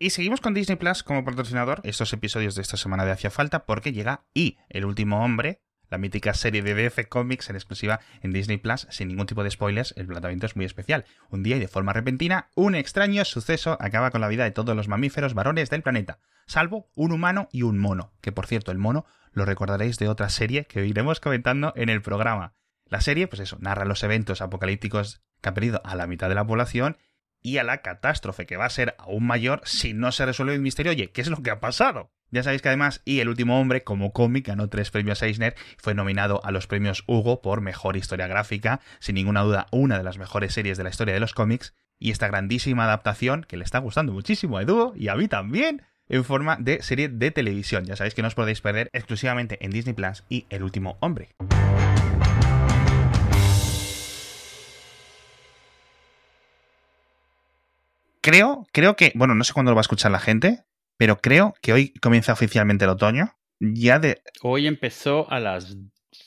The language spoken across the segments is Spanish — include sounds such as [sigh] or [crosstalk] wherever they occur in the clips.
Y seguimos con Disney Plus como patrocinador estos episodios de esta semana de Hacia Falta porque llega Y, el último hombre, la mítica serie de DF Comics en exclusiva en Disney Plus, sin ningún tipo de spoilers, el planteamiento es muy especial. Un día y de forma repentina, un extraño suceso acaba con la vida de todos los mamíferos varones del planeta, salvo un humano y un mono, que por cierto, el mono lo recordaréis de otra serie que iremos comentando en el programa. La serie, pues eso, narra los eventos apocalípticos que han perdido a la mitad de la población y a la catástrofe que va a ser aún mayor si no se resuelve el misterio. Oye, ¿qué es lo que ha pasado? Ya sabéis que además, y El último hombre, como cómic, ganó tres premios Eisner, fue nominado a los premios Hugo por mejor historia gráfica, sin ninguna duda una de las mejores series de la historia de los cómics, y esta grandísima adaptación que le está gustando muchísimo a Edu y a mí también, en forma de serie de televisión. Ya sabéis que no os podéis perder exclusivamente en Disney Plus y El último hombre. Creo, creo que, bueno, no sé cuándo lo va a escuchar la gente, pero creo que hoy comienza oficialmente el otoño. Ya de. Hoy empezó a las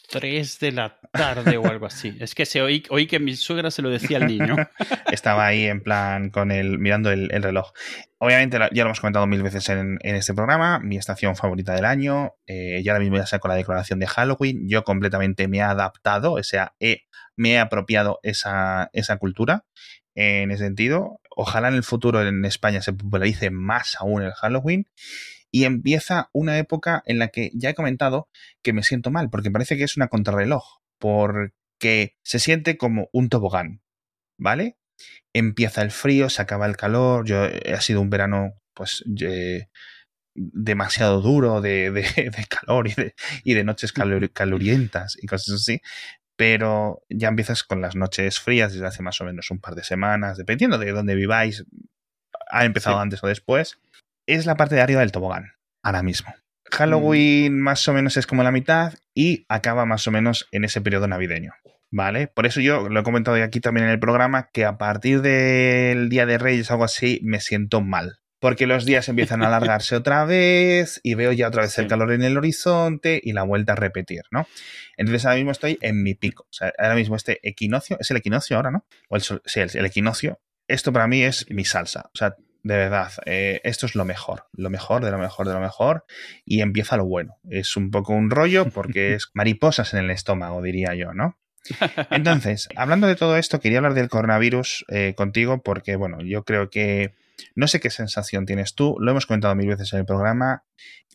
3 de la tarde o algo así. Es que se oí, oí, que mi suegra se lo decía al niño. [laughs] Estaba ahí en plan con el mirando el, reloj. Obviamente ya lo hemos comentado mil veces en, este programa, mi estación favorita del año. Eh, ya ahora mismo ya con la declaración de Halloween. Yo completamente me he adaptado, o sea, he, me he apropiado esa, esa cultura en ese sentido. Ojalá en el futuro en España se popularice más aún el Halloween. Y empieza una época en la que ya he comentado que me siento mal, porque parece que es una contrarreloj, porque se siente como un tobogán, ¿vale? Empieza el frío, se acaba el calor, yo ha sido un verano pues demasiado duro [laughs] de, calor y de, noches calurientas y cosas así, pero ya empiezas con las noches frías desde hace más o menos un par de semanas, dependiendo de dónde viváis, ha empezado antes o después. Es la parte de arriba del tobogán, ahora mismo. Halloween mm. más o menos es como la mitad y acaba más o menos en ese periodo navideño. ¿Vale? Por eso yo lo he comentado aquí también en el programa que a partir del Día de Reyes, algo así, me siento mal porque los días empiezan a alargarse otra vez y veo ya otra vez el calor en el horizonte y la vuelta a repetir, ¿no? Entonces ahora mismo estoy en mi pico. O sea, ahora mismo este equinoccio, es el equinoccio ahora, ¿no? O el, sí, el, equinoccio. Esto para mí es mi salsa. O sea, de verdad, eh, esto es lo mejor, lo mejor de lo mejor de lo mejor y empieza lo bueno. Es un poco un rollo porque [laughs] es mariposas en el estómago, diría yo, ¿no? Entonces, hablando de todo esto, quería hablar del coronavirus eh, contigo porque, bueno, yo creo que no sé qué sensación tienes tú, lo hemos comentado mil veces en el programa,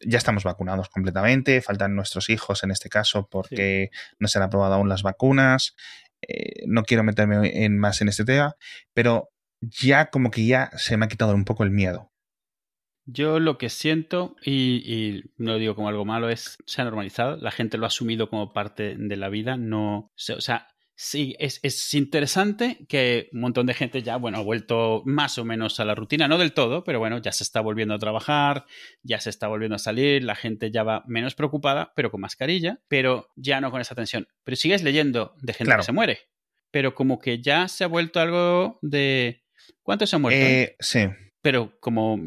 ya estamos vacunados completamente, faltan nuestros hijos en este caso porque no se han aprobado aún las vacunas, eh, no quiero meterme en más en este tema, pero ya como que ya se me ha quitado un poco el miedo. Yo lo que siento, y, y, no lo digo como algo malo, es se ha normalizado, la gente lo ha asumido como parte de la vida, no, o sea, Sí, es, es, interesante que un montón de gente ya, bueno, ha vuelto más o menos a la rutina, no del todo, pero bueno, ya se está volviendo a trabajar, ya se está volviendo a salir, la gente ya va menos preocupada, pero con mascarilla, pero ya no con esa tensión. Pero sigues leyendo de gente que se muere, pero como que ya se ha vuelto algo de... ¿Cuántos se han muerto? Eh, sí. Pero como,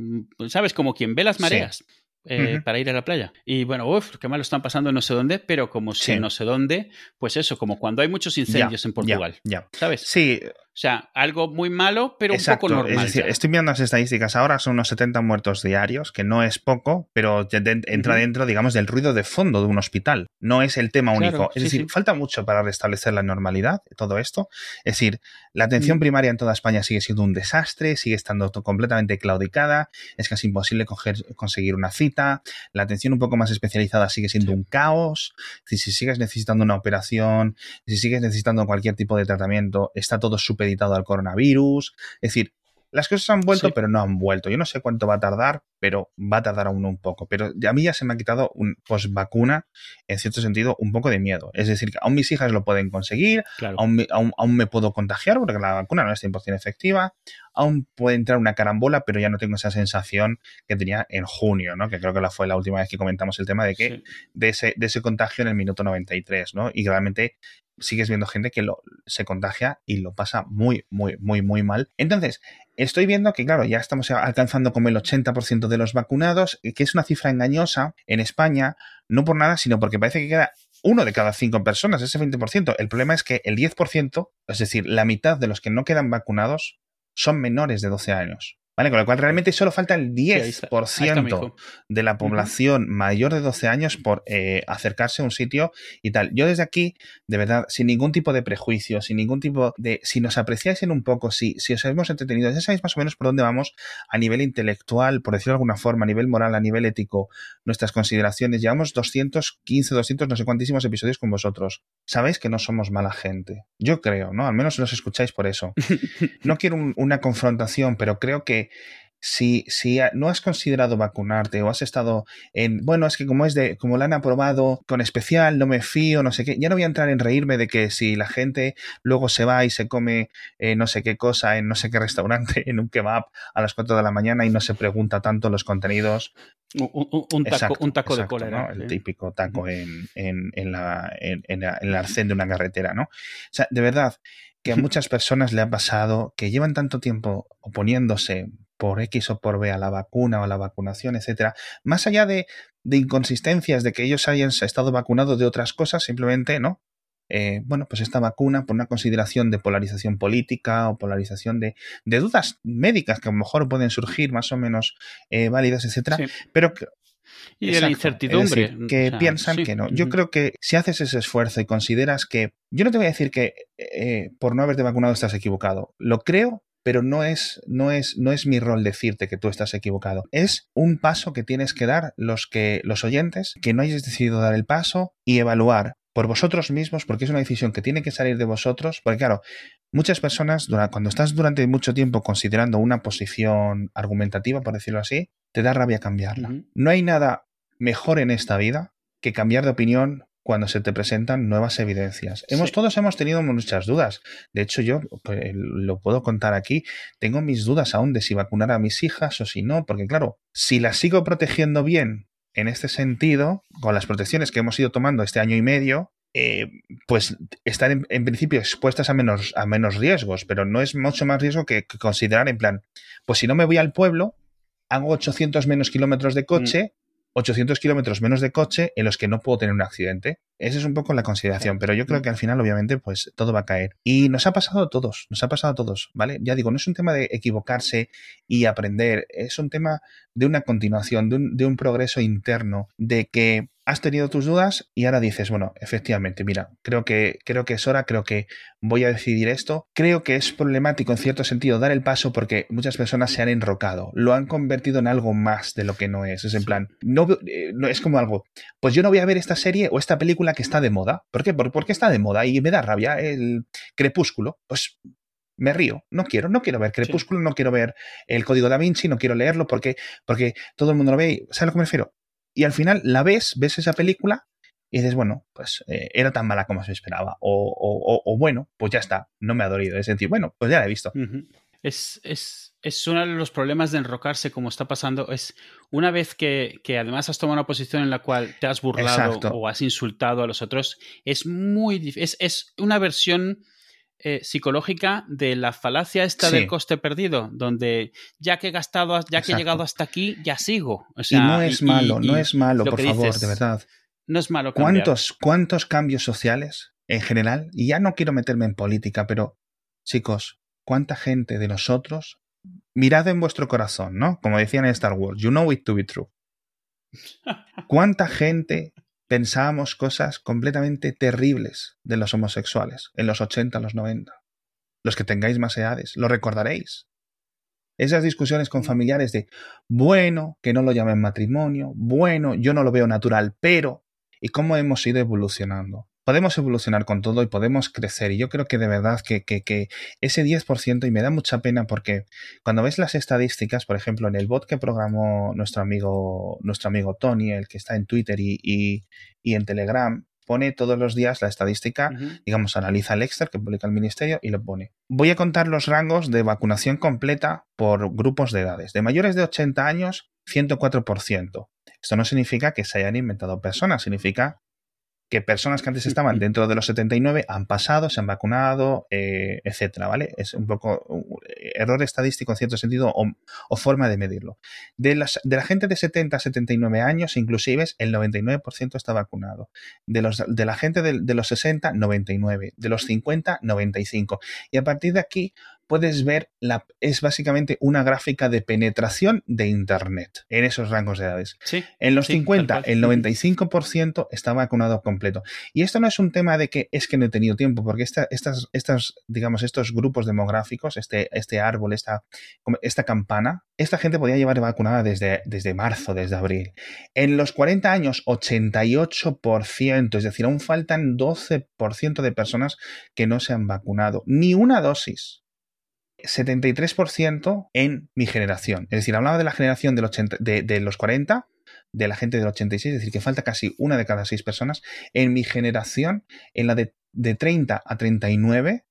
¿sabes? Como quien ve las mareas. Eh, para ir a la playa. Y bueno, uff, qué mal lo están pasando no sé dónde, pero como si no sé dónde, pues eso, como cuando hay muchos incendios en Portugal. Ya, ¿Sabes? Sí, o sea, algo muy malo, pero un poco normal. Es decir, estoy viendo las estadísticas ahora, son unos 70 muertos diarios, que no es poco, pero entra dentro, digamos, del ruido de fondo de un hospital. No es el tema único. es decir, falta mucho para restablecer la normalidad, todo esto. Es decir, la atención mm. primaria en toda España sigue siendo un desastre, sigue estando completamente claudicada, es casi imposible conseguir una cita, la atención un poco más especializada sigue siendo un caos. si sigues necesitando una operación, si sigues necesitando cualquier tipo de tratamiento, está todo súper al coronavirus. Es decir, las cosas han vuelto, pero no han vuelto. Yo no sé cuánto va a tardar, pero va a tardar aún un poco. Pero a mí ya se me ha quitado un post vacuna, en cierto sentido, un poco de miedo. Es decir, que aún mis hijas lo pueden conseguir, aún, me puedo contagiar porque la vacuna no es 100% efectiva, aún puede entrar una carambola, pero ya no tengo esa sensación que tenía en junio, ¿no? Que creo que la fue la última vez que comentamos el tema de que de, ese, de ese contagio en el minuto 93, ¿no? Y realmente sigues viendo gente que lo, se contagia y lo pasa muy, muy, muy, muy mal. Entonces, estoy viendo que, claro, ya estamos alcanzando como el 80% de los vacunados, que es una cifra engañosa en España, no por nada, sino porque parece que queda uno de cada cinco personas, ese 20%. El problema es que el 10%, es decir, la mitad de los que no quedan vacunados, son menores de 12 años. ¿Vale? Con lo cual realmente solo falta el 10% de la población mayor de 12 años por eh, acercarse a un sitio y tal. Yo desde aquí, de verdad, sin ningún tipo de prejuicio, sin ningún tipo de... Si nos apreciáis en un poco, si, si os hemos entretenido, ya sabéis más o menos por dónde vamos a nivel intelectual, por decirlo de alguna forma, a nivel moral, a nivel ético, nuestras consideraciones. Llevamos 215, 200, no sé cuantísimos episodios con vosotros. Sabéis que no somos mala gente. Yo creo, ¿no? Al menos nos escucháis por eso. [laughs] No quiero una confrontación, pero creo que si, si no has considerado vacunarte o has estado en, bueno, es que como es de, como la han aprobado con especial, no me fío, no sé qué, ya no voy a entrar en reírme de que si la gente luego se va y se come eh, no sé qué cosa en no sé qué restaurante, [laughs] en un kebab a las 4 de la mañana y no se pregunta tanto los contenidos. Un, taco, un taco de cólera. El típico taco en, en, en, la, en, en el arcén de una carretera, ¿no? O sea, de verdad, que a muchas personas le ha pasado que llevan tanto tiempo oponiéndose por X o por B a la vacuna o a la vacunación, etcétera, más allá de, de inconsistencias de que ellos hayan estado vacunados de otras cosas, simplemente, ¿no? Eh, bueno, pues esta vacuna, por una consideración de polarización política o polarización de, de dudas médicas que a lo mejor pueden surgir más o menos eh, válidas, etcétera, pero que, y de la incertidumbre. que piensan que no. Yo creo que si haces ese esfuerzo y consideras que. Yo no te voy a decir que eh, por no haberte vacunado estás equivocado. Lo creo, pero no es, no es, no es mi rol decirte que tú estás equivocado. Es un paso que tienes que dar los que, los oyentes, que no hayas decidido dar el paso y evaluar por vosotros mismos, porque es una decisión que tiene que salir de vosotros, porque claro, muchas personas, cuando estás durante mucho tiempo considerando una posición argumentativa, por decirlo así, te da rabia cambiarla. No hay nada mejor en esta vida que cambiar de opinión cuando se te presentan nuevas evidencias. Hemos, Todos hemos tenido muchas dudas. De hecho, yo pues, lo puedo contar aquí. Tengo mis dudas aún de si vacunar a mis hijas o si no, porque claro, si las sigo protegiendo bien en este sentido, con las protecciones que hemos ido tomando este año y medio, eh, pues están en, principio expuestas a menos, a menos riesgos, pero no es mucho más riesgo que, considerar en plan, pues si no me voy al pueblo, hago 800 menos kilómetros de coche 800 kilómetros menos de coche en los que no puedo tener un accidente. Esa es un poco la consideración, pero yo creo que al final, obviamente, pues todo va a caer. Y nos ha pasado a todos, nos ha pasado a todos, ¿vale? Ya digo, no es un tema de equivocarse y aprender, es un tema de una continuación, de un, de un progreso interno, de que has tenido tus dudas y ahora dices, bueno, efectivamente, mira, creo que, creo que es hora, creo que voy a decidir esto. Creo que es problemático en cierto sentido dar el paso porque muchas personas se han enrocado, lo han convertido en algo más de lo que no es. Es en plan, no, eh, no es como algo, pues yo no voy a ver esta serie o esta película que está de moda. ¿Por qué? Porque está de moda y me da rabia el crepúsculo. Pues me río, no quiero, no quiero ver Crepúsculo, no quiero ver el Código da Vinci, no quiero leerlo porque, porque todo el mundo lo ve. ¿Sabes a lo que me refiero? Y al final la ves, ves esa película y dices, bueno, pues eh, era tan mala como se esperaba. O, bueno, pues ya está, no me ha dolido. Es decir, bueno, pues ya la he visto. es, es, es, uno de los problemas de enrocarse, como está pasando. Es una vez que, que además has tomado una posición en la cual te has burlado o has insultado a los otros, es muy difícil. Es, es una versión eh, psicológica de la falacia esta del coste perdido, donde ya que he gastado, ya que he llegado hasta aquí, ya sigo. y no es malo, no es malo, por favor, de verdad. No es malo. ¿Cuántos, ¿Cuántos cambios sociales en general? Y ya no quiero meterme en política, pero chicos, ¿cuánta gente de nosotros? Mirad en vuestro corazón, ¿no? Como decían en Star Wars, you know it to be true. [laughs] ¿Cuánta gente pensábamos cosas completamente terribles de los homosexuales en los 80, los 90. Los que tengáis más edades, lo recordaréis. Esas discusiones con familiares de, bueno, que no lo llamen matrimonio, bueno, yo no lo veo natural, pero, y cómo hemos ido evolucionando podemos evolucionar con todo y podemos crecer. Y yo creo que de verdad que, que, ese 10%, y me da mucha pena porque cuando ves las estadísticas, por ejemplo, en el bot que programó nuestro amigo, nuestro amigo Tony, el que está en Twitter y, en Telegram, pone todos los días la estadística, digamos, analiza el Excel que publica el Ministerio y lo pone. Voy a contar los rangos de vacunación completa por grupos de edades. De mayores de 80 años, 104%. Esto no significa que se hayan inventado personas, significa que personas que antes estaban dentro de los 79 han pasado, se han vacunado, eh, etcétera, ¿vale? Es un poco error estadístico en cierto sentido o, forma de medirlo. De, las, de la gente de 70 a 79 años, inclusive, el 99% está vacunado. De, los, de la gente de, de los 60, 99. De los 50, 95. Y a partir de aquí, puedes ver, la, es básicamente una gráfica de penetración de Internet en esos rangos de edades. Sí, En los Sí, 50, tal cual. el 95% está vacunado completo. Y esto no es un tema de que es que no he tenido tiempo, porque esta- estas, estas, digamos, estos grupos demográficos, este, este árbol, esta, campana, esta gente podía llevar vacunada desde, desde marzo, desde abril. En los 40 años, 88%, es decir, aún faltan 12% de personas que no se han vacunado. Ni una dosis. 73% en mi generación. Es decir, hablaba de la generación del 80 de, de los 40, de la gente del 86, es decir, que falta casi una de cada seis personas. En mi generación, en la de, de 30 a 39,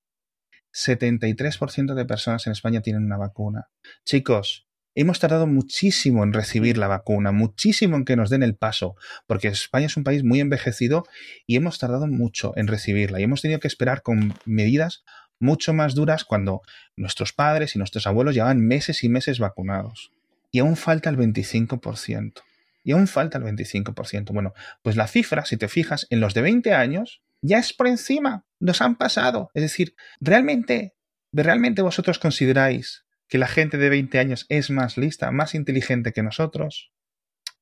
73% de personas en España tienen una vacuna. Chicos, hemos tardado muchísimo en recibir la vacuna, muchísimo en que nos den el paso, porque España es un país muy envejecido y hemos tardado mucho en recibirla y hemos tenido que esperar con medidas mucho más duras cuando nuestros padres y nuestros abuelos llevaban meses y meses vacunados. Y aún falta el 25%. Y aún falta el 25%. Bueno, pues la cifra, si te fijas, en los de 20 años ya es por encima. Nos han pasado. Es decir, ¿realmente, realmente vosotros consideráis que la gente de 20 años es más lista, más inteligente que nosotros?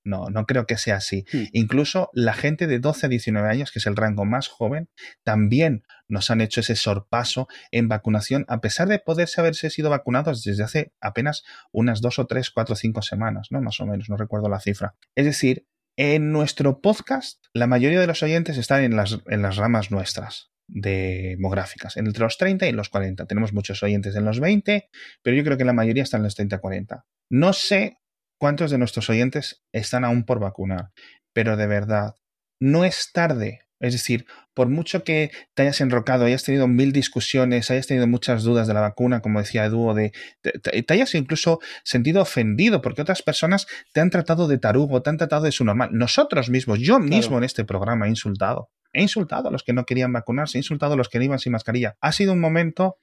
No, no creo que sea así. Hmm. Incluso la gente de 12 a 19 años, que es el rango más joven, también nos han hecho ese sorpaso en vacunación, a pesar de poderse haberse sido vacunados desde hace apenas unas dos o tres, cuatro o cinco semanas, ¿no? Más o menos, no recuerdo la cifra. Es decir, en nuestro podcast, la mayoría de los oyentes están en las, en las ramas nuestras demográficas, entre los 30 y los 40. Tenemos muchos oyentes en los 20, pero yo creo que la mayoría están en los 30-40. No sé cuántos de nuestros oyentes están aún por vacunar, pero de verdad, no es tarde. Es decir, por mucho que te hayas enrocado, hayas tenido mil discusiones, hayas tenido muchas dudas de la vacuna, como decía Edu, de, te, te, hayas incluso sentido ofendido porque otras personas te han tratado de tarugo, te han tratado de su normal. Nosotros mismos, yo claro. mismo en este programa he insultado. He insultado a los que no querían vacunarse, he insultado a los que no iban sin mascarilla. Ha sido un momento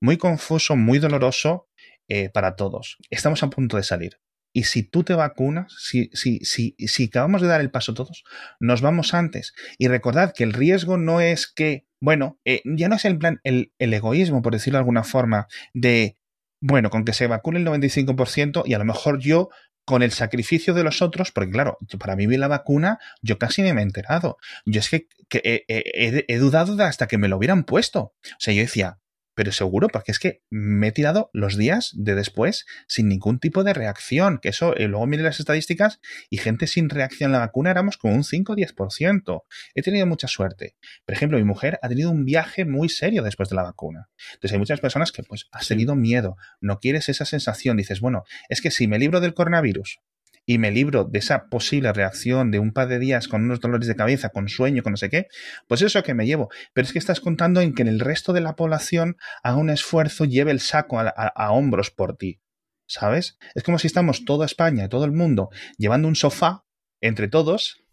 muy confuso, muy doloroso eh, para todos. Estamos a punto de salir. Y si tú te vacunas, si, si, si, si acabamos de dar el paso todos, nos vamos antes. Y recordad que el riesgo no es que, bueno, eh, ya no es el plan, el, el, egoísmo, por decirlo de alguna forma, de, bueno, con que se vacune el 95% y a lo mejor yo con el sacrificio de los otros, porque claro, para mí la vacuna, yo casi ni me he enterado. Yo es que, he, he, he, dudado de hasta que me lo hubieran puesto. O sea, yo decía, pero seguro, porque es que me he tirado los días de después sin ningún tipo de reacción, que eso, eh, luego miré las estadísticas y gente sin reacción a la vacuna éramos como un 5 o 10%. He tenido mucha suerte. Por ejemplo, mi mujer ha tenido un viaje muy serio después de la vacuna. Entonces hay muchas personas que pues has tenido miedo, no quieres esa sensación, dices, bueno, es que si me libro del coronavirus, y me libro de esa posible reacción de un par de días con unos dolores de cabeza, con sueño, con no sé qué, pues eso que me llevo. Pero es que estás contando en que en el resto de la población haga un esfuerzo, lleve el saco a, a, a hombros por ti. ¿Sabes? Es como si estamos toda España, todo el mundo, llevando un sofá entre todos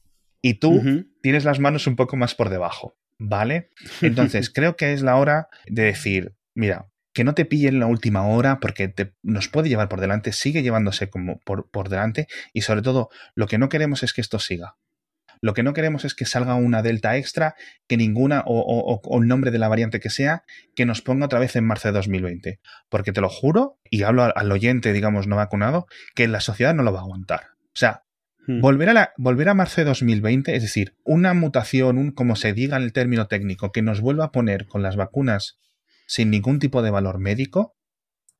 y tú uh -huh. tienes las manos un poco más por debajo. ¿Vale? [laughs] Entonces, creo que es la hora de decir, mira, que no te pille en la última hora porque te, nos puede llevar por delante, sigue llevándose como por, por delante y sobre todo lo que no queremos es que esto siga. Lo que no queremos es que salga una delta extra, que ninguna, o, o, o, el nombre de la variante que sea, que nos ponga otra vez en marzo de 2020. Porque te lo juro, y hablo al, al oyente, digamos, no vacunado, que la sociedad no lo va a aguantar. O sea, hmm. volver, a la, volver a marzo de 2020, es decir, una mutación, un, como se diga en el término técnico, que nos vuelva a poner con las vacunas sin ningún tipo de valor médico,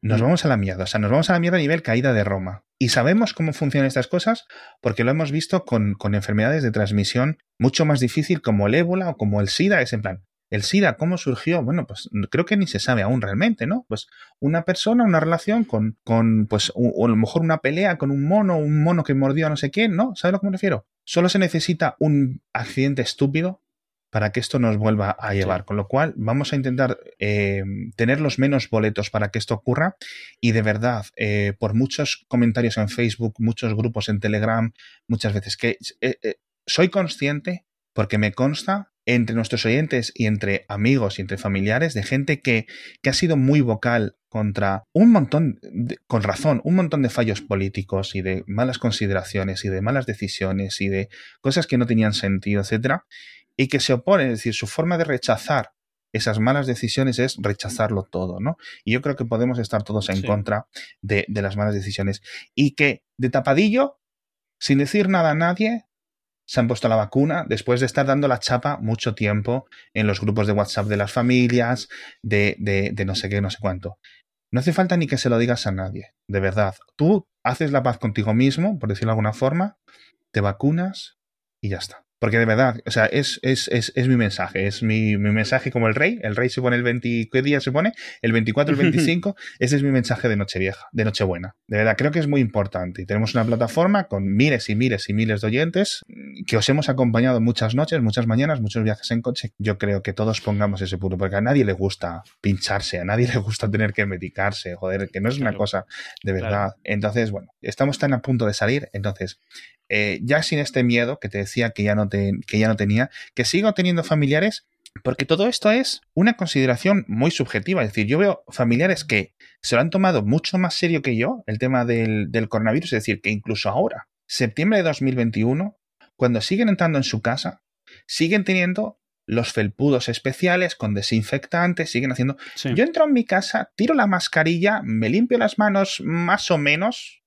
nos vamos a la mierda. O sea, nos vamos a la mierda a nivel caída de Roma. Y sabemos cómo funcionan estas cosas porque lo hemos visto con, con, enfermedades de transmisión mucho más difícil como el ébola o como el SIDA. Es en plan, ¿el SIDA cómo surgió? Bueno, pues creo que ni se sabe aún realmente, ¿no? Pues una persona, una relación con, con pues, o, o a lo mejor una pelea con un mono, un mono que mordió a no sé qué, ¿no? ¿Sabes a lo que me refiero? Solo se necesita un accidente estúpido para que esto nos vuelva a llevar. Sí. Con lo cual, vamos a intentar eh, tener los menos boletos para que esto ocurra. Y de verdad, eh, por muchos comentarios en Facebook, muchos grupos en Telegram, muchas veces que eh, soy consciente, porque me consta entre nuestros oyentes y entre amigos y entre familiares de gente que, que ha sido muy vocal contra un montón, de, con razón, un montón de fallos políticos y de malas consideraciones y de malas decisiones y de cosas que no tenían sentido, etcétera y que se opone, es decir, su forma de rechazar esas malas decisiones es rechazarlo todo, ¿no? Y yo creo que podemos estar todos en contra de, de las malas decisiones. Y que de tapadillo, sin decir nada a nadie, se han puesto la vacuna después de estar dando la chapa mucho tiempo en los grupos de WhatsApp de las familias, de, de, de, no sé qué, no sé cuánto. No hace falta ni que se lo digas a nadie, de verdad. Tú haces la paz contigo mismo, por decirlo de alguna forma, te vacunas y ya está. Porque de verdad, o sea, es, es, es, es mi mensaje, es mi, mi, mensaje como el rey. El rey se pone el 20, ¿qué día se pone? El 24, el 25. [laughs] ese es mi mensaje de Nochevieja, de Nochebuena. De verdad, creo que es muy importante. Y tenemos una plataforma con miles y miles y miles de oyentes que os hemos acompañado muchas noches, muchas mañanas, muchos viajes en coche. Yo creo que todos pongamos ese punto, porque a nadie le gusta pincharse, a nadie [laughs] le gusta tener que medicarse, joder, que no es claro. una cosa de verdad. Claro. Entonces, bueno, estamos tan a punto de salir, entonces eh, ya sin este miedo que te decía que ya, no te, que ya no tenía, que sigo teniendo familiares, porque todo esto es una consideración muy subjetiva. Es decir, yo veo familiares que se lo han tomado mucho más serio que yo, el tema del, del coronavirus, es decir, que incluso ahora, septiembre de 2021, cuando siguen entrando en su casa, siguen teniendo los felpudos especiales con desinfectantes, siguen haciendo... Sí. Yo entro en mi casa, tiro la mascarilla, me limpio las manos más o menos,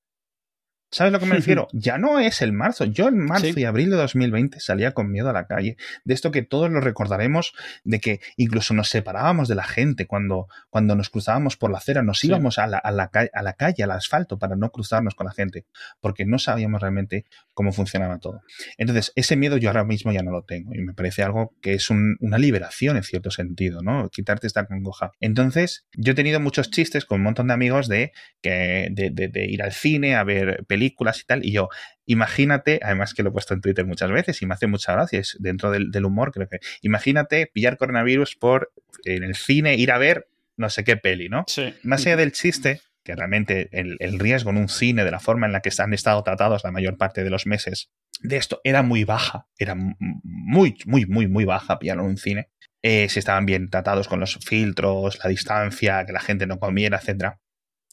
¿Sabes a lo que me [laughs] refiero? Ya no es el marzo. Yo en marzo sí. y abril de 2020 salía con miedo a la calle. De esto que todos lo recordaremos, de que incluso nos separábamos de la gente cuando, cuando nos cruzábamos por la acera, nos sí. íbamos a la, a, la, a la calle, al asfalto, para no cruzarnos con la gente, porque no sabíamos realmente cómo funcionaba todo. Entonces, ese miedo yo ahora mismo ya no lo tengo y me parece algo que es un, una liberación en cierto sentido, ¿no? Quitarte esta congoja. Entonces, yo he tenido muchos chistes con un montón de amigos de, que, de, de, de ir al cine a ver películas películas y tal. Y yo, imagínate, además que lo he puesto en Twitter muchas veces y me hace mucha gracia, es dentro del, del humor, creo que. Imagínate pillar coronavirus por en el cine, ir a ver no sé qué peli, ¿no? Sí. Más allá del chiste, que realmente el, el, riesgo en un cine, de la forma en la que han estado tratados la mayor parte de los meses, de esto era muy baja, era muy, muy, muy, muy baja pillarlo en un cine. Eh, si estaban bien tratados con los filtros, la distancia, que la gente no comiera, etc.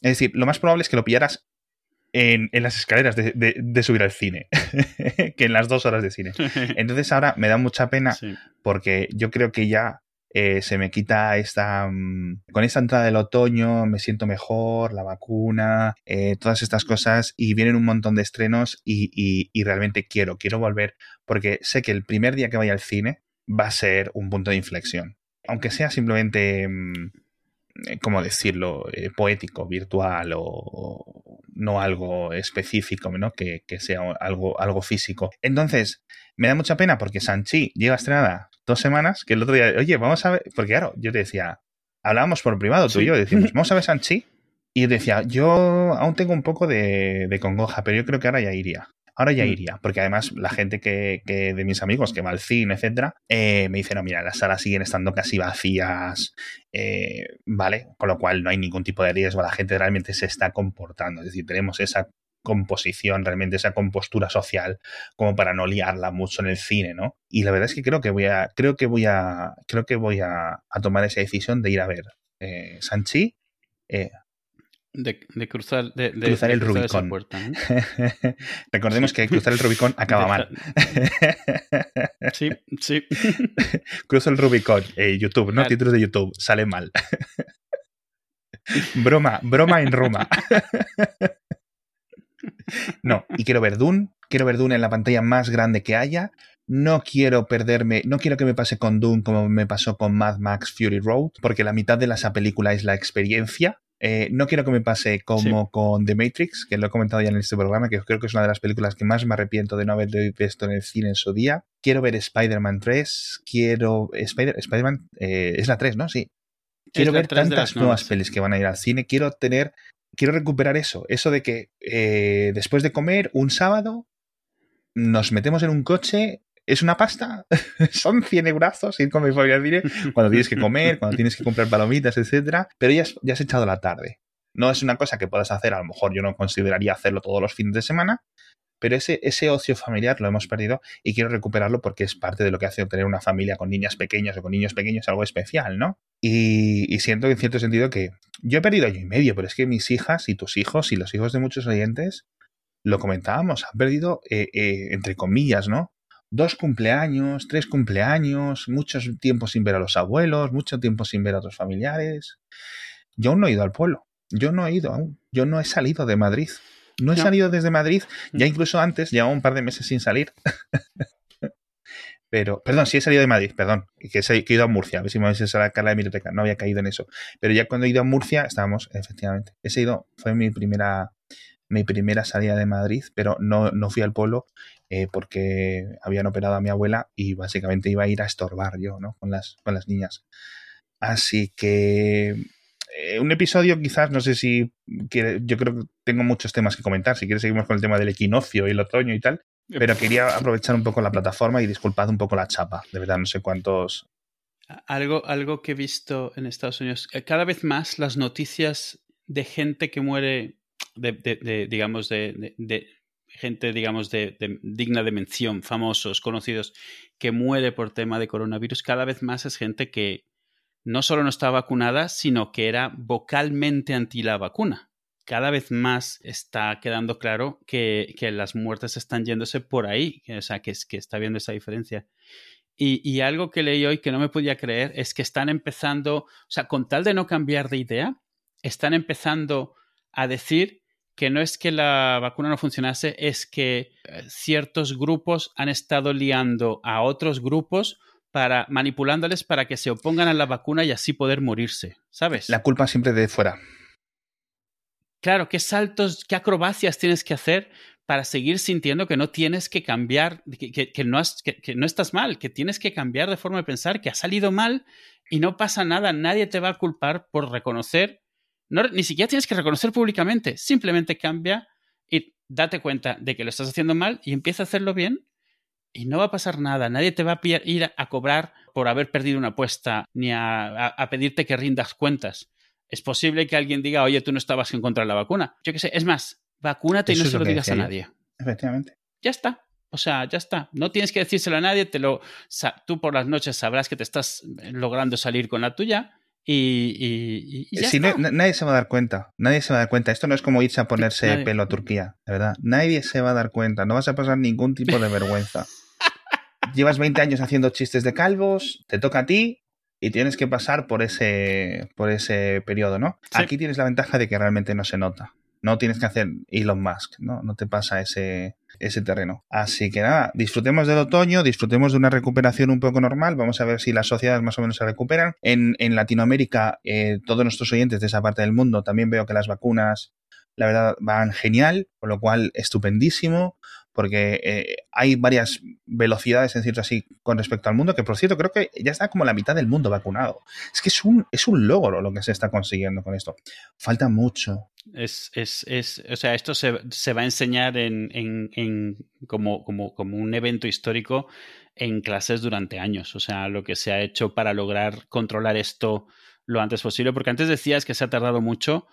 Es decir, lo más probable es que lo pillaras en, en, las escaleras de, de, de, subir al cine [laughs] que en las dos horas de cine. [laughs] Entonces ahora me da mucha pena sí. porque yo creo que ya eh, se me quita esta... Um, con esta entrada del otoño me siento mejor, la vacuna, eh, todas estas cosas y vienen un montón de estrenos y, y, y realmente quiero, quiero volver porque sé que el primer día que vaya al cine va a ser un punto de inflexión. Aunque sea simplemente... Um, ¿cómo decirlo?, eh, poético, virtual o, o, no algo específico, ¿no? Que, que, sea algo, algo físico. Entonces, me da mucha pena porque Sanchi lleva estrenada dos semanas, que el otro día, oye, vamos a ver, porque claro, yo te decía, hablábamos por privado tú sí. y yo, decimos, [laughs] vamos a ver Sanchi. Y yo decía, yo aún tengo un poco de, de congoja, pero yo creo que ahora ya iría ahora ya iría, porque además la gente que, que de mis amigos que va al cine, etcétera, eh, me dicen, no, mira, las salas siguen estando casi vacías, eh, ¿vale? Con lo cual no hay ningún tipo de riesgo, la gente realmente se está comportando, es decir, tenemos esa composición, realmente esa compostura social, como para no liarla mucho en el cine, ¿no? Y la verdad es que creo que voy a, creo que voy a, creo que voy a, a tomar esa decisión de ir a ver eh, Sanchi, eh, de, de, cruzar, de, de cruzar el cruzar Rubicón. Puerta, ¿no? [laughs] Recordemos que cruzar el Rubicón acaba mal. [laughs] sí, sí. [laughs] Cruzo el Rubicón. Eh, YouTube, ¿no? Claro. Títulos de YouTube. Sale mal. broma, broma en Roma. no, y quiero ver Dune. Quiero ver Dune en la pantalla más grande que haya. No quiero perderme, no quiero que me pase con Dune como me pasó con Mad Max Fury Road, porque la mitad de esa película es la experiencia eh, no quiero que me pase como sí. con The Matrix, que lo he comentado ya en este programa, que creo que es una de las películas que más me arrepiento de no haber visto en el cine en su día. Quiero ver Spider-Man 3, quiero... Spider Spider-Man eh, es la 3, ¿no? Sí. Quiero ver tantas nuevas sí. pelis que van a ir al cine. Quiero tener... Quiero recuperar eso, eso de que eh, después de comer un sábado nos metemos en un coche es una pasta, [laughs] son 100 eurazos ir con mi familia al cine [laughs] cuando tienes que comer, cuando tienes que comprar palomitas, etcétera, pero ya has, ya has echado la tarde. No es una cosa que puedas hacer, a lo mejor yo no consideraría hacerlo todos los fines de semana, pero ese, ese ocio familiar lo hemos perdido y quiero recuperarlo porque es parte de lo que hace tener una familia con niñas pequeñas o con niños pequeños algo especial, ¿no? Y, y, siento en cierto sentido que yo he perdido año y medio, pero es que mis hijas y tus hijos y los hijos de muchos oyentes, lo comentábamos, han perdido, eh, eh, entre comillas, ¿no? Dos cumpleaños, tres cumpleaños, muchos tiempos sin ver a los abuelos, mucho tiempo sin ver a otros familiares. Yo aún no he ido al pueblo. Yo no he ido aún. Yo no he salido de Madrid. No he salido desde Madrid. Ya mm. incluso antes, llevaba un par de meses sin salir. [laughs] Pero, perdón, sí he salido de Madrid, perdón, que he, ido a Murcia, a ver si me vais a la biblioteca, no había caído en eso. Pero ya cuando he ido a Murcia, estábamos, efectivamente. He ido, fue mi primera, mi primera salida de Madrid, pero no, no fui al pueblo eh, porque habían operado a mi abuela y básicamente iba a ir a estorbar yo, ¿no? Con las, con las niñas. Así que eh, un episodio quizás, no sé si quiere, yo creo que tengo muchos temas que comentar, si quieres seguimos con el tema del equinoccio y el otoño y tal, pero quería aprovechar un poco la plataforma y disculpad un poco la chapa. De verdad, no sé cuántos. Algo, algo que he visto en Estados Unidos. Eh, cada vez más las noticias de gente que muere, de, digamos, de, gente, digamos, de, digna de mención, famosos, conocidos, que muere por tema de coronavirus, cada vez más es gente que no solo no está vacunada, sino que era vocalmente anti la vacuna cada vez más está quedando claro que, las muertes están yéndose por ahí, o sea, que, que está viendo esa diferencia. Y, algo que leí hoy que no me podía creer es que están empezando, o sea, con tal de no cambiar de idea, están empezando a decir que no es que la vacuna no funcionase, es que eh, ciertos grupos han estado liando a otros grupos para manipulándoles para que se opongan a la vacuna y así poder morirse, ¿sabes? La culpa siempre de fuera. Claro, qué saltos, qué acrobacias tienes que hacer para seguir sintiendo que no tienes que cambiar, que, no, que, no estás mal, que tienes que cambiar de forma de pensar, que ha salido mal y no pasa nada, nadie te va a culpar por reconocer, no, ni siquiera tienes que reconocer públicamente, simplemente cambia y date cuenta de que lo estás haciendo mal y empieza a hacerlo bien y no va a pasar nada, nadie te va a ir a cobrar por haber perdido una apuesta ni a pedirte que rindas cuentas es posible que alguien diga, oye, tú no estabas en contra de la vacuna. Yo qué sé, es más, vacúnate y no se lo, digas a nadie. Efectivamente. Ya está. O sea, ya está. No tienes que decírselo a nadie, te lo, tú por las noches sabrás que te estás logrando salir con la tuya y, ya si nadie se va a dar cuenta, nadie se va a dar cuenta. Esto no es como irse a ponerse pelo a Turquía, de verdad. Nadie se va a dar cuenta, no vas a pasar ningún tipo de vergüenza. [laughs] Llevas 20 años haciendo chistes de calvos, te toca a ti, y tienes que pasar por ese, por ese periodo, ¿no? Aquí tienes la ventaja de que realmente no se nota. No tienes que hacer Elon Musk, ¿no? No te pasa ese, ese terreno. Así que nada, disfrutemos del otoño, disfrutemos de una recuperación un poco normal. Vamos a ver si las sociedades más o menos se recuperan. En, en Latinoamérica, eh, todos nuestros oyentes de esa parte del mundo, también veo que las vacunas, la verdad, van genial, con lo cual estupendísimo porque eh, hay varias velocidades, en cierto así, con respecto al mundo, que por cierto creo que ya está como la mitad del mundo vacunado. Es que es un, es un logro lo que se está consiguiendo con esto. Falta mucho. Es, es, es o sea, esto se, se va a enseñar en, en, en como, como, como un evento histórico en clases durante años. O sea, lo que se ha hecho para lograr controlar esto lo antes posible, porque antes decías que se ha tardado mucho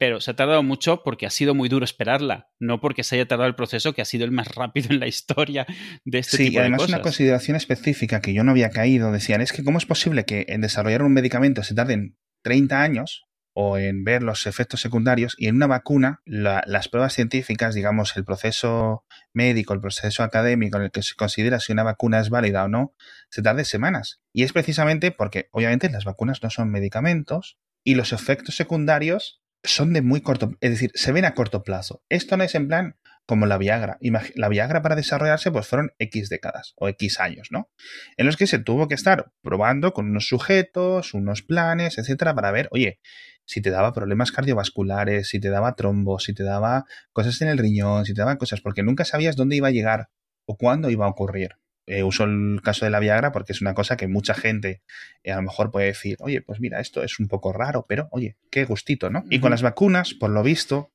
pero se ha tardado mucho porque ha sido muy duro esperarla, no porque se haya tardado el proceso que ha sido el más rápido en la historia de este tipo de cosas. Sí, además una consideración específica que yo no había caído, decían, es que cómo es posible que en desarrollar un medicamento se tarden 30 años o en ver los efectos secundarios y en una vacuna las pruebas científicas, digamos, el proceso médico, el proceso académico en el que se considera si una vacuna es válida o no, se tarde semanas. Y es precisamente porque obviamente las vacunas no son medicamentos y los efectos secundarios son de muy corto, es decir, se ven a corto plazo. Esto no es en plan como la Viagra. La Viagra para desarrollarse pues fueron X décadas o X años, ¿no? En los que se tuvo que estar probando con unos sujetos, unos planes, etcétera, para ver, oye, si te daba problemas cardiovasculares, si te daba trombos, si te daba cosas en el riñón, si te daba cosas, porque nunca sabías dónde iba a llegar o cuándo iba a ocurrir eh, uso el caso de la Viagra porque es una cosa que mucha gente eh, a lo mejor puede decir, oye, pues mira, esto es un poco raro, pero oye, qué gustito, ¿no? Y con las vacunas, por lo visto,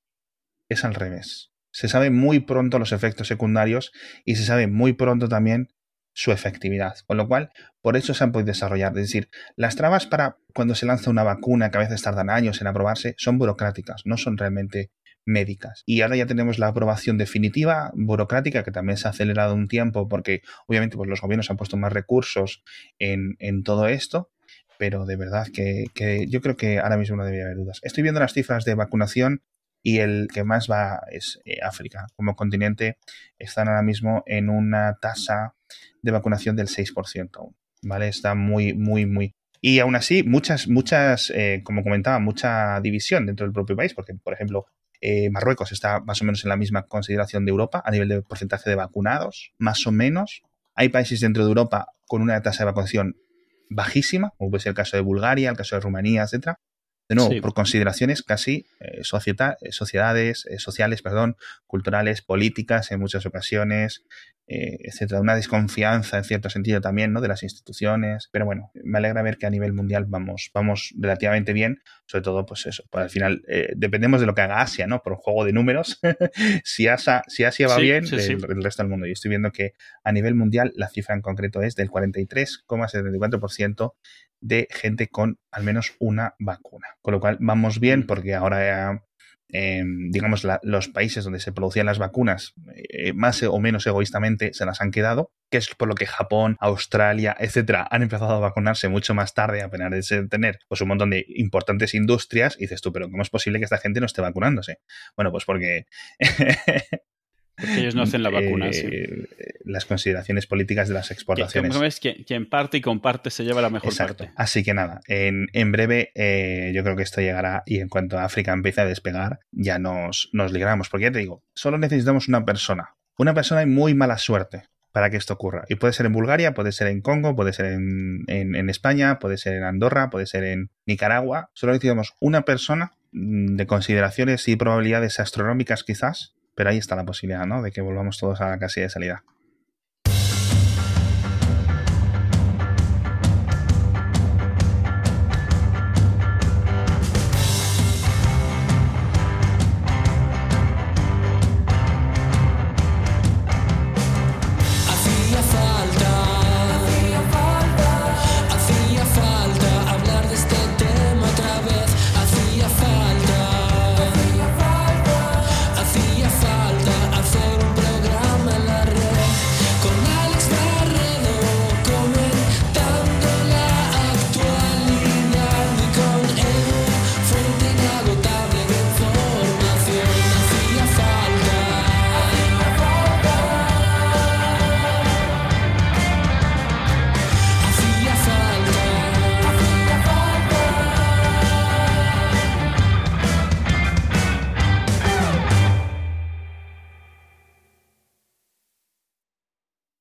es al revés. Se sabe muy pronto los efectos secundarios y se sabe muy pronto también su efectividad. Con lo cual, por eso se han podido desarrollar. Es decir, las trabas para cuando se lanza una vacuna, que a veces tardan años en aprobarse, son burocráticas, no son realmente médicas. Y ahora ya tenemos la aprobación definitiva, burocrática, que también se ha acelerado un tiempo porque obviamente pues, los gobiernos han puesto más recursos en, todo esto, pero de verdad que, yo creo que ahora mismo no debería haber dudas. Estoy viendo las cifras de vacunación y el que más va es eh, África. Como continente están ahora mismo en una tasa de vacunación del 6% aún, ¿vale? Está muy, muy, muy... Y aún así, muchas, muchas, eh, como comentaba, mucha división dentro del propio país, porque, por ejemplo, eh, Marruecos está más o menos en la misma consideración de Europa a nivel de porcentaje de vacunados, más o menos. Hay países dentro de Europa con una tasa de vacunación bajísima, como puede ser el caso de Bulgaria, el caso de Rumanía, etcétera. De nuevo, por consideraciones casi eh, eh sociedades, eh, sociales, perdón, culturales, políticas en muchas ocasiones, eh, etcétera. Una desconfianza en cierto sentido también, ¿no? De las instituciones. Pero bueno, me alegra ver que a nivel mundial vamos, vamos relativamente bien. Sobre todo, pues eso, pues al final eh, dependemos de lo que haga Asia, ¿no? Por un juego de números. [laughs] si, Asia, si Asia va bien, el, resto del mundo. Y estoy viendo que a nivel mundial la cifra en concreto es del 43,74% de gente con al menos una vacuna. Con lo cual vamos bien mm. porque ahora Em, digamos, los países donde se producían las vacunas, eh, más o menos egoístamente, se las han quedado, que es por lo que Japón, Australia, etcétera, han empezado a vacunarse mucho más tarde, a pesar de tener pues, un montón de importantes industrias. Y dices tú, pero ¿cómo es posible que esta gente no esté vacunándose? Bueno, pues porque [laughs] Porque ellos no hacen la vacuna. Eh, las consideraciones políticas de las exportaciones. Que, es que, quien parte y comparte se lleva la mejor Exacto. parte. Así que nada, en, en breve eh, yo creo que esto llegará y en cuanto África empiece a despegar, ya nos, nos ligramos. Porque ya te digo, solo necesitamos una persona. Una persona de muy mala suerte para que esto ocurra. Y puede ser en Bulgaria, puede ser en Congo, puede ser en, en, en España, puede ser en Andorra, puede ser en Nicaragua. Solo necesitamos una persona mm, de consideraciones y probabilidades astronómicas quizás pero ahí está la posibilidad, ¿no? De que volvamos todos a la casilla de salida.